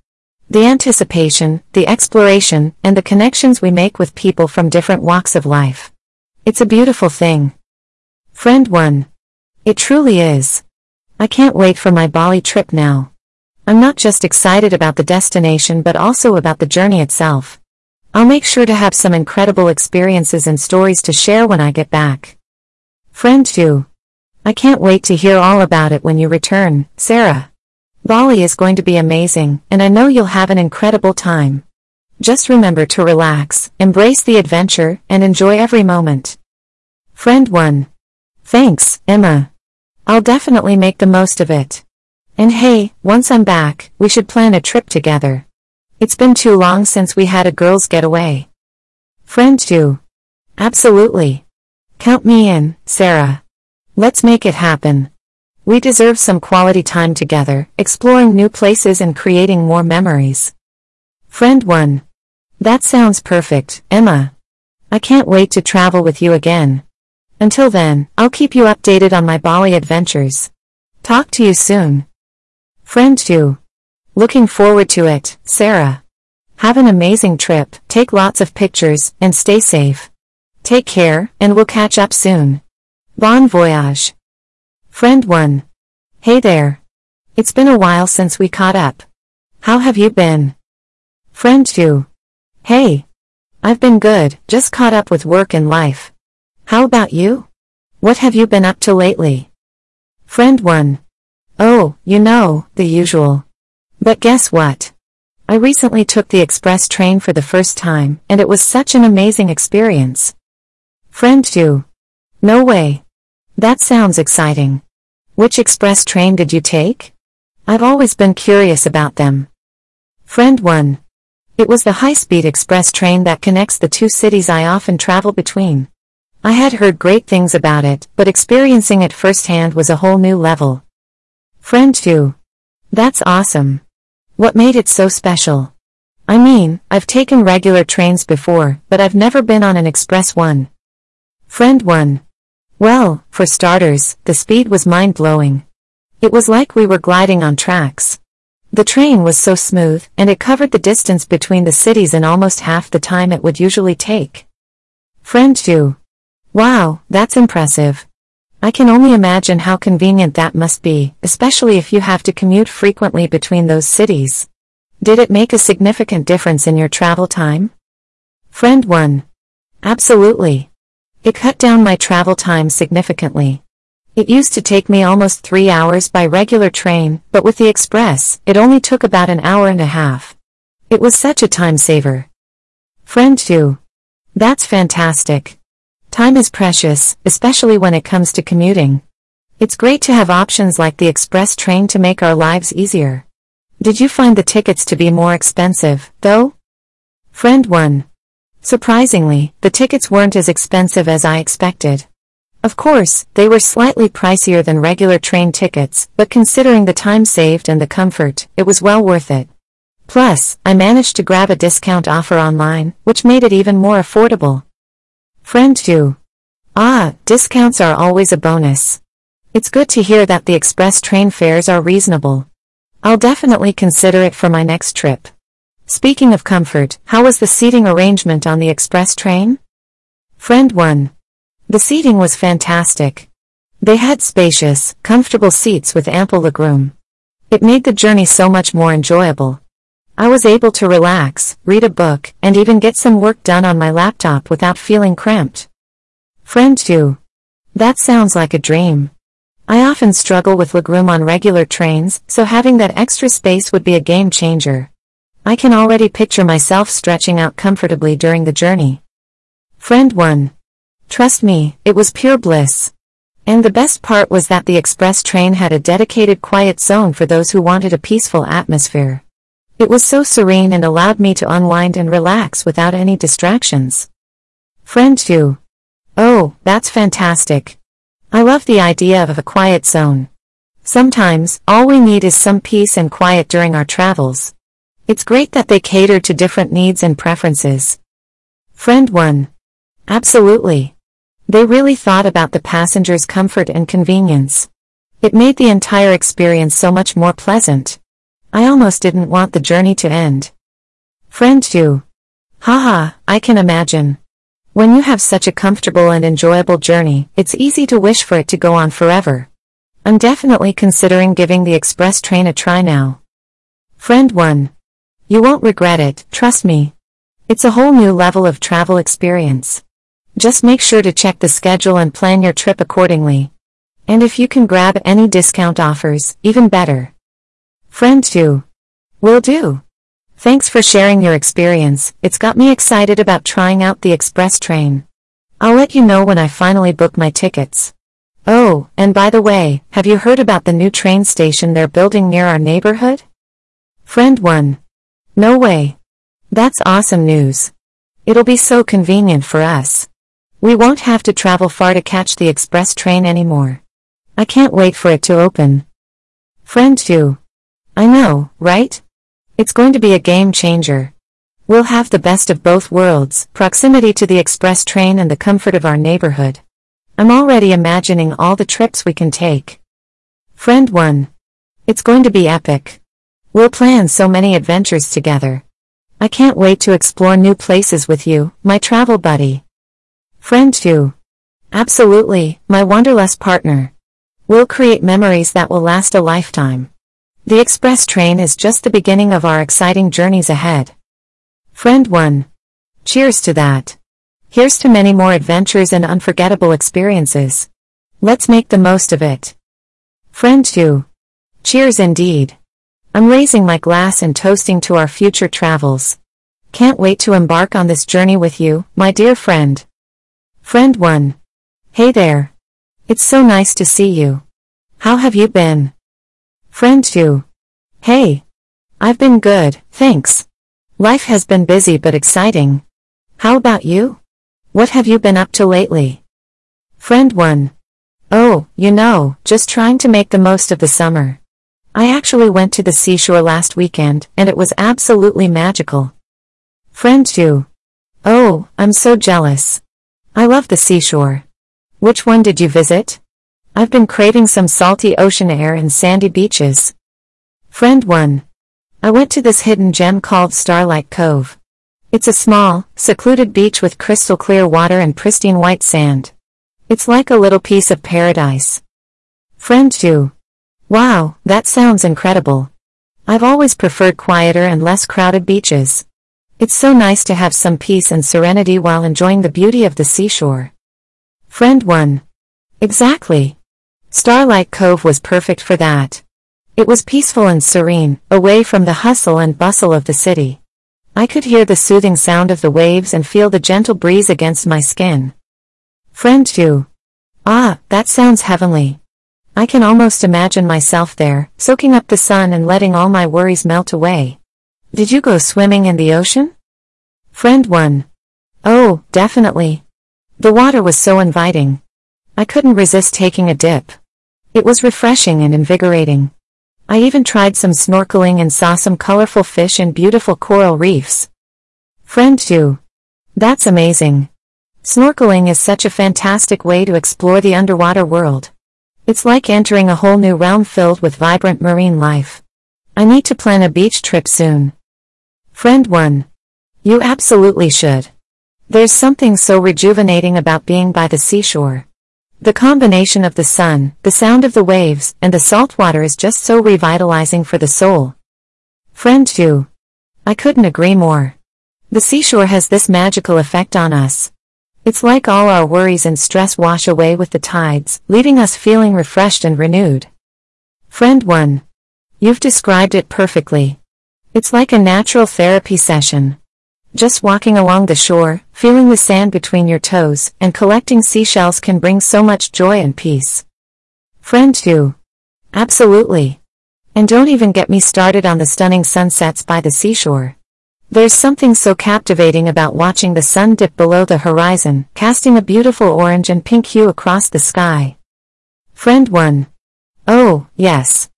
The anticipation, the exploration, and the connections we make with people from different walks of life. It's a beautiful thing. Friend 1. It truly is. I can't wait for my Bali trip now. I'm not just excited about the destination but also about the journey itself. I'll make sure to have some incredible experiences and stories to share when I get back. Friend 2. I can't wait to hear all about it when you return, Sarah. Bali is going to be amazing, and I know you'll have an incredible time. Just remember to relax, embrace the adventure, and enjoy every moment. Friend 1. Thanks, Emma. I'll definitely make the most of it. And hey, once I'm back, we should plan a trip together. It's been too long since we had a girls' getaway. Friend 2. Absolutely. Count me in, Sarah. Let's make it happen. We deserve some quality time together, exploring new places and creating more memories. Friend 1. That sounds perfect, Emma. I can't wait to travel with you again. Until then, I'll keep you updated on my Bali adventures. Talk to you soon. Friend 2. Looking forward to it, Sarah. Have an amazing trip, take lots of pictures, and stay safe. Take care, and we'll catch up soon. Bon voyage. Friend 1. Hey there. It's been a while since we caught up. How have you been? Friend 2. Hey. I've been good, just caught up with work and life. How about you? What have you been up to lately? Friend 1. Oh, you know, the usual. But guess what? I recently took the express train for the first time, and it was such an amazing experience. Friend 2. No way. That sounds exciting. Which express train did you take? I've always been curious about them. Friend 1. It was the high-speed express train that connects the two cities I often travel between. I had heard great things about it, but experiencing it firsthand was a whole new level. Friend 2. That's awesome. What made it so special? I mean, I've taken regular trains before, but I've never been on an express one. Friend 1. Well, for starters, the speed was mind-blowing. It was like we were gliding on tracks. The train was so smooth, and it covered the distance between the cities in almost half the time it would usually take. Friend 2. Wow, that's impressive. I can only imagine how convenient that must be, especially if you have to commute frequently between those cities. Did it make a significant difference in your travel time? Friend 1. Absolutely. It cut down my travel time significantly. It used to take me almost three hours by regular train, but with the express, it only took about an hour and a half. It was such a time saver. Friend 2. That's fantastic. Time is precious, especially when it comes to commuting. It's great to have options like the express train to make our lives easier. Did you find the tickets to be more expensive, though? Friend 1. Surprisingly, the tickets weren't as expensive as I expected. Of course, they were slightly pricier than regular train tickets, but considering the time saved and the comfort, it was well worth it. Plus, I managed to grab a discount offer online, which made it even more affordable. Friend 2. Ah, discounts are always a bonus. It's good to hear that the express train fares are reasonable. I'll definitely consider it for my next trip. Speaking of comfort, how was the seating arrangement on the express train? Friend 1. The seating was fantastic. They had spacious, comfortable seats with ample legroom. It made the journey so much more enjoyable. I was able to relax, read a book, and even get some work done on my laptop without feeling cramped. Friend 2. That sounds like a dream. I often struggle with legroom on regular trains, so having that extra space would be a game changer. I can already picture myself stretching out comfortably during the journey. Friend 1. Trust me, it was pure bliss. And the best part was that the express train had a dedicated quiet zone for those who wanted a peaceful atmosphere. It was so serene and allowed me to unwind and relax without any distractions. Friend 2. Oh, that's fantastic. I love the idea of a quiet zone. Sometimes, all we need is some peace and quiet during our travels. It's great that they cater to different needs and preferences. Friend 1. Absolutely. They really thought about the passenger's comfort and convenience. It made the entire experience so much more pleasant. I almost didn't want the journey to end. Friend 2. Haha, I can imagine. When you have such a comfortable and enjoyable journey, it's easy to wish for it to go on forever. I'm definitely considering giving the express train a try now. Friend 1. You won't regret it, trust me. It's a whole new level of travel experience. Just make sure to check the schedule and plan your trip accordingly. And if you can grab any discount offers, even better. Friend 2. Will do. Thanks for sharing your experience, it's got me excited about trying out the express train. I'll let you know when I finally book my tickets. Oh, and by the way, have you heard about the new train station they're building near our neighborhood? Friend 1. No way. That's awesome news. It'll be so convenient for us. We won't have to travel far to catch the express train anymore. I can't wait for it to open. Friend 2. I know, right? It's going to be a game changer. We'll have the best of both worlds, proximity to the express train and the comfort of our neighborhood. I'm already imagining all the trips we can take. Friend 1. It's going to be epic. We'll plan so many adventures together. I can't wait to explore new places with you, my travel buddy. Friend 2. Absolutely, my wanderlust partner. We'll create memories that will last a lifetime. The express train is just the beginning of our exciting journeys ahead. Friend 1. Cheers to that. Here's to many more adventures and unforgettable experiences. Let's make the most of it. Friend 2. Cheers indeed. I'm raising my glass and toasting to our future travels. Can't wait to embark on this journey with you, my dear friend. Friend 1. Hey there. It's so nice to see you. How have you been? Friend 2. Hey. I've been good, thanks. Life has been busy but exciting. How about you? What have you been up to lately? Friend 1. Oh, you know, just trying to make the most of the summer. I actually went to the seashore last weekend, and it was absolutely magical. Friend 2. Oh, I'm so jealous. I love the seashore. Which one did you visit? I've been craving some salty ocean air and sandy beaches. Friend 1. I went to this hidden gem called Starlight Cove. It's a small, secluded beach with crystal clear water and pristine white sand. It's like a little piece of paradise. Friend 2. Wow, that sounds incredible. I've always preferred quieter and less crowded beaches. It's so nice to have some peace and serenity while enjoying the beauty of the seashore. Friend 1. Exactly. Starlight Cove was perfect for that. It was peaceful and serene, away from the hustle and bustle of the city. I could hear the soothing sound of the waves and feel the gentle breeze against my skin. Friend 2. Ah, that sounds heavenly. I can almost imagine myself there, soaking up the sun and letting all my worries melt away. Did you go swimming in the ocean? Friend 1. Oh, definitely. The water was so inviting. I couldn't resist taking a dip. It was refreshing and invigorating. I even tried some snorkeling and saw some colorful fish and beautiful coral reefs. Friend 2. That's amazing. Snorkeling is such a fantastic way to explore the underwater world. It's like entering a whole new realm filled with vibrant marine life. I need to plan a beach trip soon. Friend 1. You absolutely should. There's something so rejuvenating about being by the seashore. The combination of the sun, the sound of the waves, and the salt water is just so revitalizing for the soul. Friend 2. I couldn't agree more. The seashore has this magical effect on us. It's like all our worries and stress wash away with the tides, leaving us feeling refreshed and renewed. Friend 1. You've described it perfectly. It's like a natural therapy session. Just walking along the shore, feeling the sand between your toes, and collecting seashells can bring so much joy and peace. Friend 2. Absolutely. And don't even get me started on the stunning sunsets by the seashore. There's something so captivating about watching the sun dip below the horizon, casting a beautiful orange and pink hue across the sky. Friend 1. Oh, yes.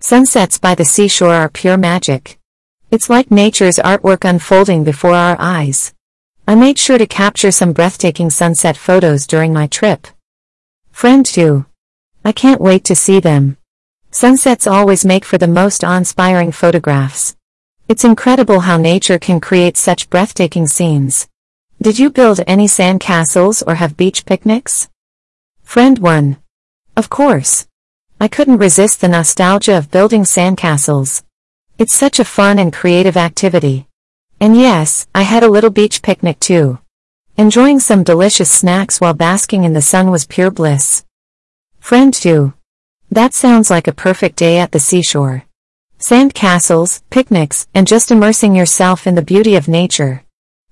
Sunsets by the seashore are pure magic. It's like nature's artwork unfolding before our eyes. I made sure to capture some breathtaking sunset photos during my trip. Friend 2. I can't wait to see them. Sunsets always make for the most awe-inspiring photographs. It's incredible how nature can create such breathtaking scenes. Did you build any sand castles or have beach picnics? Friend 1. Of course. I couldn't resist the nostalgia of building sandcastles. It's such a fun and creative activity. And yes, I had a little beach picnic too. Enjoying some delicious snacks while basking in the sun was pure bliss. Friend 2. That sounds like a perfect day at the seashore. Sand castles, picnics, and just immersing yourself in the beauty of nature.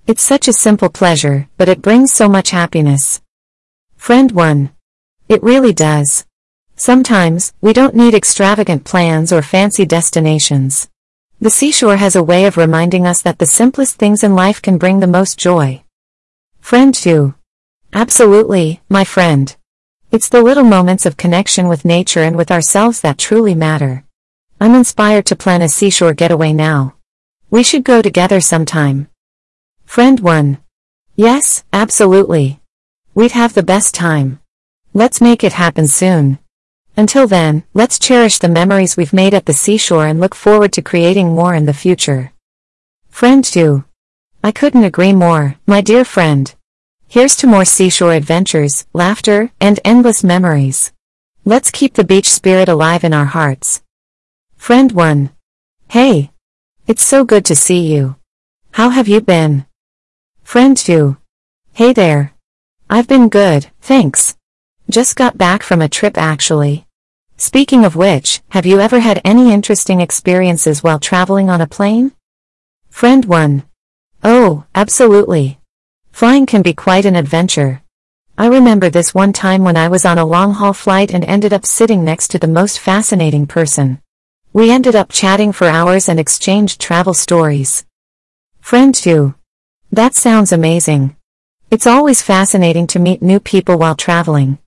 It's such a simple pleasure, but it brings so much happiness. Friend 1. It really does. Sometimes, we don't need extravagant plans or fancy destinations. The seashore has a way of reminding us that the simplest things in life can bring the most joy. Friend 2. Absolutely, my friend. It's the little moments of connection with nature and with ourselves that truly matter. I'm inspired to plan a seashore getaway now. We should go together sometime. Friend 1. Yes, absolutely. We'd have the best time. Let's make it happen soon. Until then, let's cherish the memories we've made at the seashore and look forward to creating more in the future. Friend 2. I couldn't agree more, my dear friend. Here's to more seashore adventures, laughter, and endless memories. Let's keep the beach spirit alive in our hearts. Friend 1. Hey. It's so good to see you. How have you been? Friend 2. Hey there. I've been good, thanks. Just got back from a trip actually. Speaking of which, have you ever had any interesting experiences while traveling on a plane? Friend 1. Oh, absolutely. Flying can be quite an adventure. I remember this one time when I was on a long-haul flight and ended up sitting next to the most fascinating person. We ended up chatting for hours and exchanged travel stories. Friend 2. That sounds amazing. It's always fascinating to meet new people while traveling.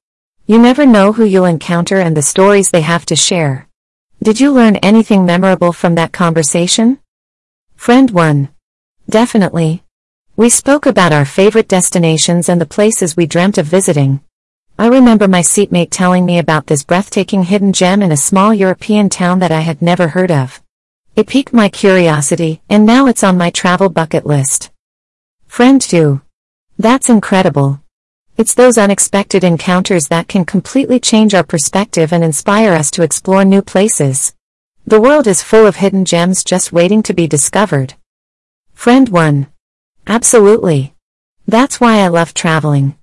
You never know who you'll encounter and the stories they have to share. Did you learn anything memorable from that conversation? Friend 1. Definitely. We spoke about our favorite destinations and the places we dreamt of visiting. I remember my seatmate telling me about this breathtaking hidden gem in a small European town that I had never heard of. It piqued my curiosity, and now it's on my travel bucket list. Friend 2. That's incredible. It's those unexpected encounters that can completely change our perspective and inspire us to explore new places. The world is full of hidden gems just waiting to be discovered. Friend 1. Absolutely. That's why I love traveling.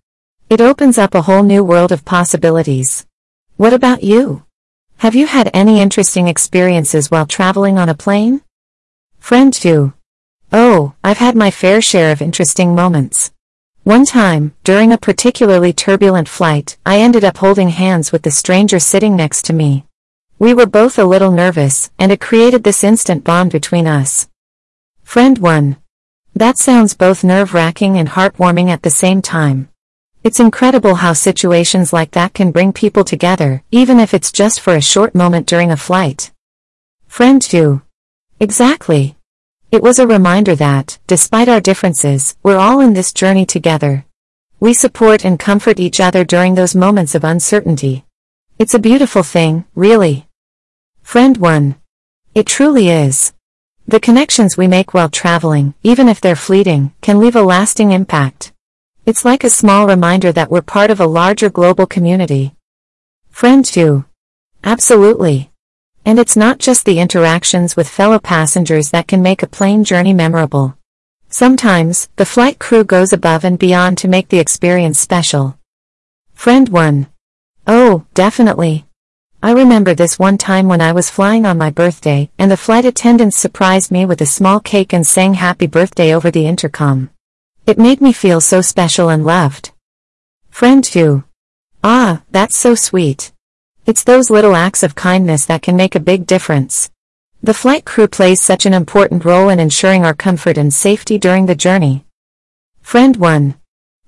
It opens up a whole new world of possibilities. What about you? Have you had any interesting experiences while traveling on a plane? Friend 2. Oh, I've had my fair share of interesting moments. One time, during a particularly turbulent flight, I ended up holding hands with the stranger sitting next to me. We were both a little nervous, and it created this instant bond between us. Friend 1. That sounds both nerve-wracking and heartwarming at the same time. It's incredible how situations like that can bring people together, even if it's just for a short moment during a flight. Friend 2. Exactly. It was a reminder that, despite our differences, we're all in this journey together. We support and comfort each other during those moments of uncertainty. It's a beautiful thing, really. Friend 1. It truly is. The connections we make while traveling, even if they're fleeting, can leave a lasting impact. It's like a small reminder that we're part of a larger global community. Friend 2. Absolutely. And it's not just the interactions with fellow passengers that can make a plane journey memorable. Sometimes, the flight crew goes above and beyond to make the experience special. Friend 1. Oh, definitely. I remember this one time when I was flying on my birthday, and the flight attendants surprised me with a small cake and sang happy birthday over the intercom. It made me feel so special and loved. Friend 2. Ah, that's so sweet. It's those little acts of kindness that can make a big difference. The flight crew plays such an important role in ensuring our comfort and safety during the journey. Friend 1.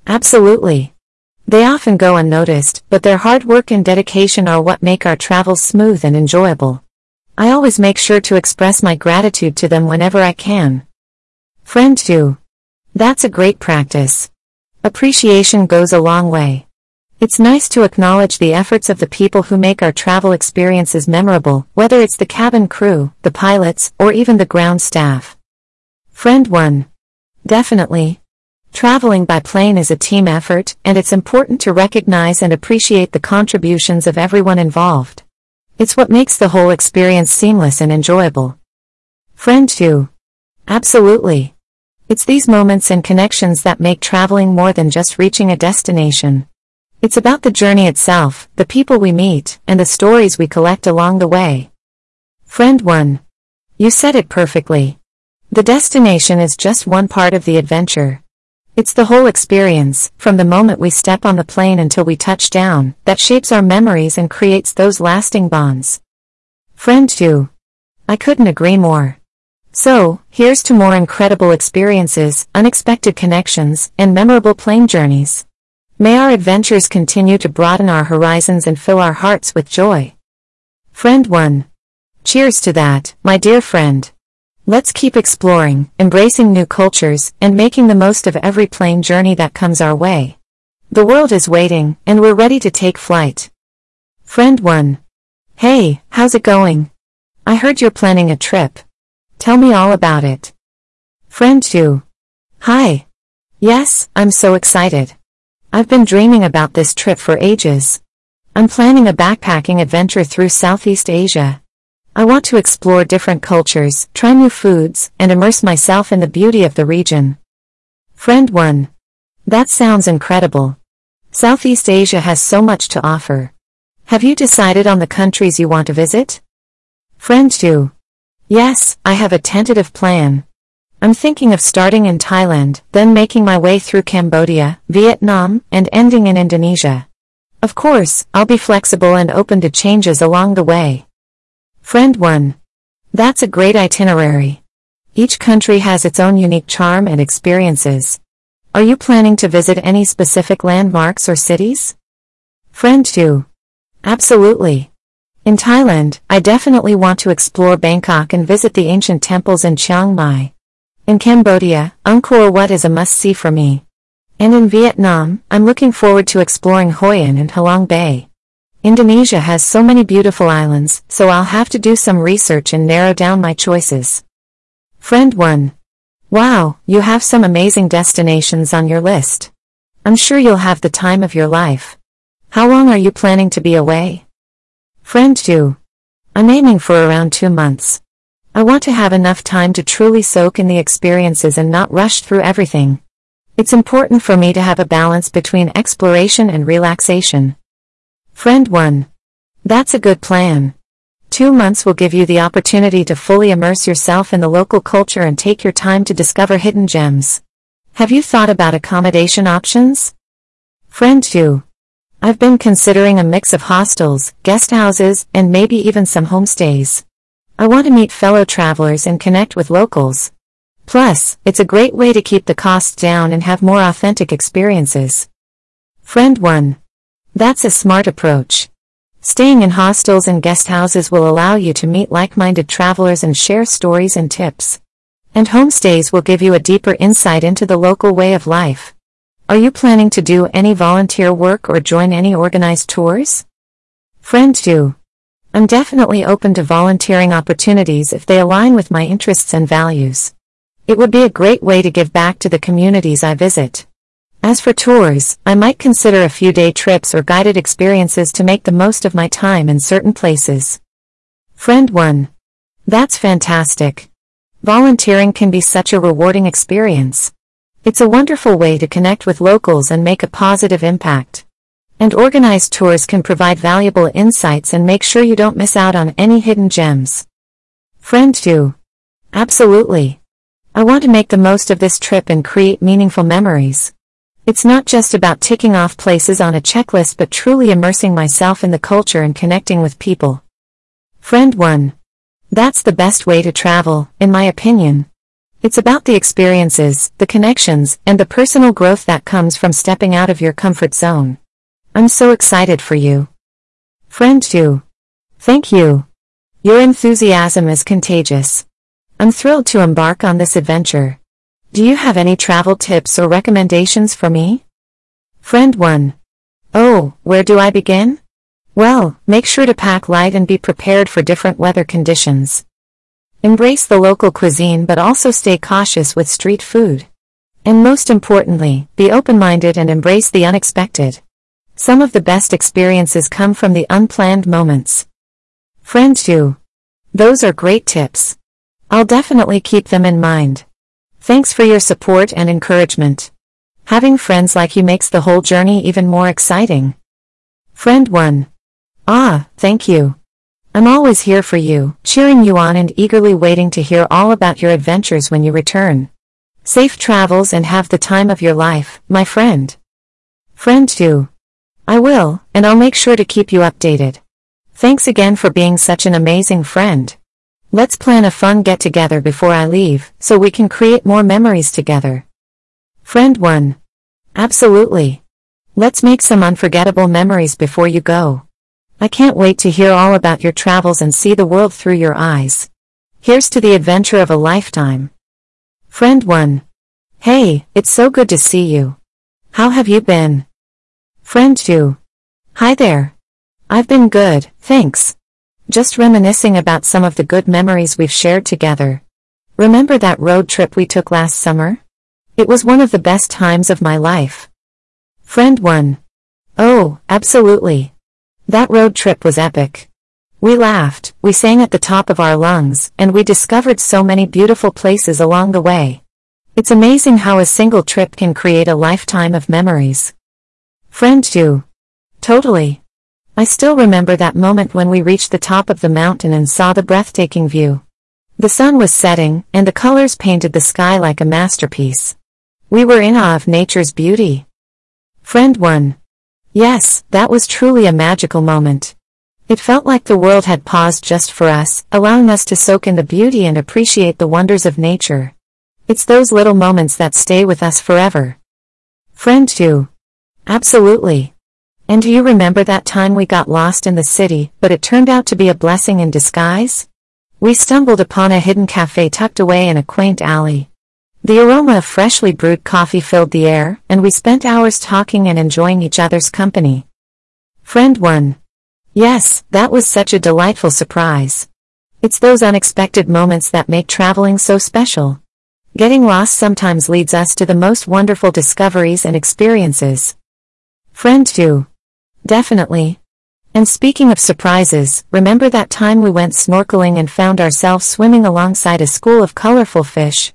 Absolutely. They often go unnoticed, but their hard work and dedication are what make our travels smooth and enjoyable. I always make sure to express my gratitude to them whenever I can. Friend 2. That's a great practice. Appreciation goes a long way. It's nice to acknowledge the efforts of the people who make our travel experiences memorable, whether it's the cabin crew, the pilots, or even the ground staff. Friend 1. Definitely, Traveling by plane is a team effort, and it's important to recognize and appreciate the contributions of everyone involved. It's what makes the whole experience seamless and enjoyable. Friend 2. Absolutely. It's these moments and connections that make traveling more than just reaching a destination. It's about the journey itself, the people we meet, and the stories we collect along the way. Friend 1. You said it perfectly. The destination is just one part of the adventure. It's the whole experience, from the moment we step on the plane until we touch down, that shapes our memories and creates those lasting bonds. Friend 2. I couldn't agree more. So, here's to more incredible experiences, unexpected connections, and memorable plane journeys. May our adventures continue to broaden our horizons and fill our hearts with joy. Friend 1. Cheers to that, my dear friend. Let's keep exploring, embracing new cultures, and making the most of every plane journey that comes our way. The world is waiting, and we're ready to take flight. Friend 1. Hey, how's it going? I heard you're planning a trip. Tell me all about it. Friend 2. Hi. Yes, I'm so excited. I've been dreaming about this trip for ages. I'm planning a backpacking adventure through Southeast Asia. I want to explore different cultures, try new foods, and immerse myself in the beauty of the region. Friend 1. That sounds incredible. Southeast Asia has so much to offer. Have you decided on the countries you want to visit? Friend 2. Yes, I have a tentative plan. I'm thinking of starting in Thailand, then making my way through Cambodia, Vietnam, and ending in Indonesia. Of course, I'll be flexible and open to changes along the way. Friend 1. That's a great itinerary. Each country has its own unique charm and experiences. Are you planning to visit any specific landmarks or cities? Friend 2. Absolutely. In Thailand, I definitely want to explore Bangkok and visit the ancient temples in Chiang Mai. In Cambodia, Angkor Wat is a must-see for me. And in Vietnam, I'm looking forward to exploring Hoi An and Halong Bay. Indonesia has so many beautiful islands, so I'll have to do some research and narrow down my choices. Friend 1. Wow, you have some amazing destinations on your list. I'm sure you'll have the time of your life. How long are you planning to be away? Friend 2. I'm aiming for around two months. I want to have enough time to truly soak in the experiences and not rush through everything. It's important for me to have a balance between exploration and relaxation. Friend 1. That's a good plan. Two months will give you the opportunity to fully immerse yourself in the local culture and take your time to discover hidden gems. Have you thought about accommodation options? Friend 2. I've been considering a mix of hostels, guest houses, and maybe even some homestays. I want to meet fellow travelers and connect with locals. Plus, it's a great way to keep the costs down and have more authentic experiences. Friend 1. That's a smart approach. Staying in hostels and guest houses will allow you to meet like-minded travelers and share stories and tips. And homestays will give you a deeper insight into the local way of life. Are you planning to do any volunteer work or join any organized tours? Friend 2. I'm definitely open to volunteering opportunities if they align with my interests and values. It would be a great way to give back to the communities I visit. As for tours, I might consider a few day trips or guided experiences to make the most of my time in certain places. Friend 1. That's fantastic. Volunteering can be such a rewarding experience. It's a wonderful way to connect with locals and make a positive impact. And organized tours can provide valuable insights and make sure you don't miss out on any hidden gems. Friend 2. Absolutely. I want to make the most of this trip and create meaningful memories. It's not just about ticking off places on a checklist but truly immersing myself in the culture and connecting with people. Friend 1. That's the best way to travel, in my opinion. It's about the experiences, the connections, and the personal growth that comes from stepping out of your comfort zone. I'm so excited for you. Friend 2. Thank you. Your enthusiasm is contagious. I'm thrilled to embark on this adventure. Do you have any travel tips or recommendations for me? Friend 1. Oh, where do I begin? Well, make sure to pack light and be prepared for different weather conditions. Embrace the local cuisine but also stay cautious with street food. And most importantly, be open-minded and embrace the unexpected. Some of the best experiences come from the unplanned moments. Friend 2. Those are great tips. I'll definitely keep them in mind. Thanks for your support and encouragement. Having friends like you makes the whole journey even more exciting. Friend 1. Ah, thank you. I'm always here for you, cheering you on and eagerly waiting to hear all about your adventures when you return. Safe travels and have the time of your life, my friend. Friend 2. I will, and I'll make sure to keep you updated. Thanks again for being such an amazing friend. Let's plan a fun get-together before I leave, so we can create more memories together. Friend 1. Absolutely. Let's make some unforgettable memories before you go. I can't wait to hear all about your travels and see the world through your eyes. Here's to the adventure of a lifetime. Friend 1. Hey, it's so good to see you. How have you been? Friend 2. Hi there. I've been good, thanks. Just reminiscing about some of the good memories we've shared together. Remember that road trip we took last summer? It was one of the best times of my life. Friend 1. Oh, absolutely. That road trip was epic. We laughed, we sang at the top of our lungs, and we discovered so many beautiful places along the way. It's amazing how a single trip can create a lifetime of memories. Friend 2. Totally. I still remember that moment when we reached the top of the mountain and saw the breathtaking view. The sun was setting, and the colors painted the sky like a masterpiece. We were in awe of nature's beauty. Friend 1. Yes, that was truly a magical moment. It felt like the world had paused just for us, allowing us to soak in the beauty and appreciate the wonders of nature. It's those little moments that stay with us forever. Friend 2. Absolutely. And do you remember that time we got lost in the city, but it turned out to be a blessing in disguise? We stumbled upon a hidden cafe tucked away in a quaint alley. The aroma of freshly brewed coffee filled the air, and we spent hours talking and enjoying each other's company. Friend 1. Yes, that was such a delightful surprise. It's those unexpected moments that make traveling so special. Getting lost sometimes leads us to the most wonderful discoveries and experiences. Friend 2. Definitely. And speaking of surprises, remember that time we went snorkeling and found ourselves swimming alongside a school of colorful fish?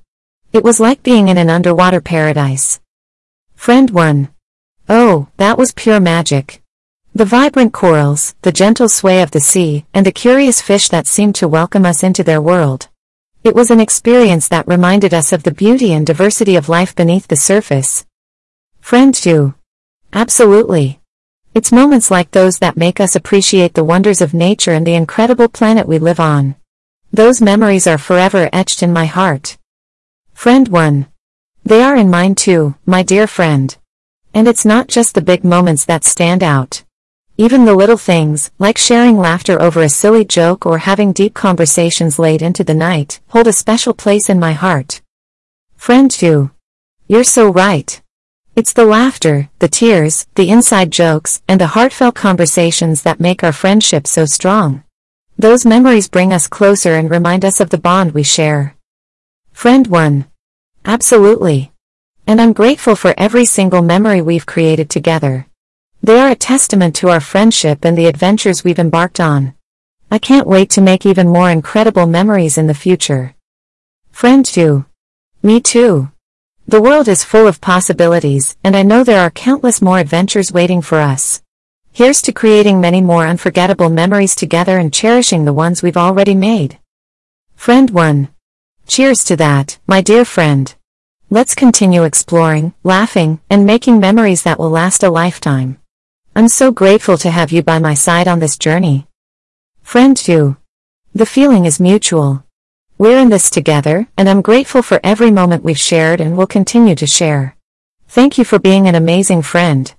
It was like being in an underwater paradise. Friend 1. Oh, that was pure magic. The vibrant corals, the gentle sway of the sea, and the curious fish that seemed to welcome us into their world. It was an experience that reminded us of the beauty and diversity of life beneath the surface. Friend 2. Absolutely. It's moments like those that make us appreciate the wonders of nature and the incredible planet we live on. Those memories are forever etched in my heart. Friend 1. They are in mine too, my dear friend. And it's not just the big moments that stand out. Even the little things, like sharing laughter over a silly joke or having deep conversations late into the night, hold a special place in my heart. Friend 2. You're so right. It's the laughter, the tears, the inside jokes, and the heartfelt conversations that make our friendship so strong. Those memories bring us closer and remind us of the bond we share. Friend 1. Absolutely. And I'm grateful for every single memory we've created together. They are a testament to our friendship and the adventures we've embarked on. I can't wait to make even more incredible memories in the future. Friend 2. Me too. The world is full of possibilities, and I know there are countless more adventures waiting for us. Here's to creating many more unforgettable memories together and cherishing the ones we've already made. Friend 1. Cheers to that, my dear friend. Let's continue exploring, laughing, and making memories that will last a lifetime. I'm so grateful to have you by my side on this journey. Friend 2. The feeling is mutual. We're in this together, and I'm grateful for every moment we've shared and will continue to share. Thank you for being an amazing friend.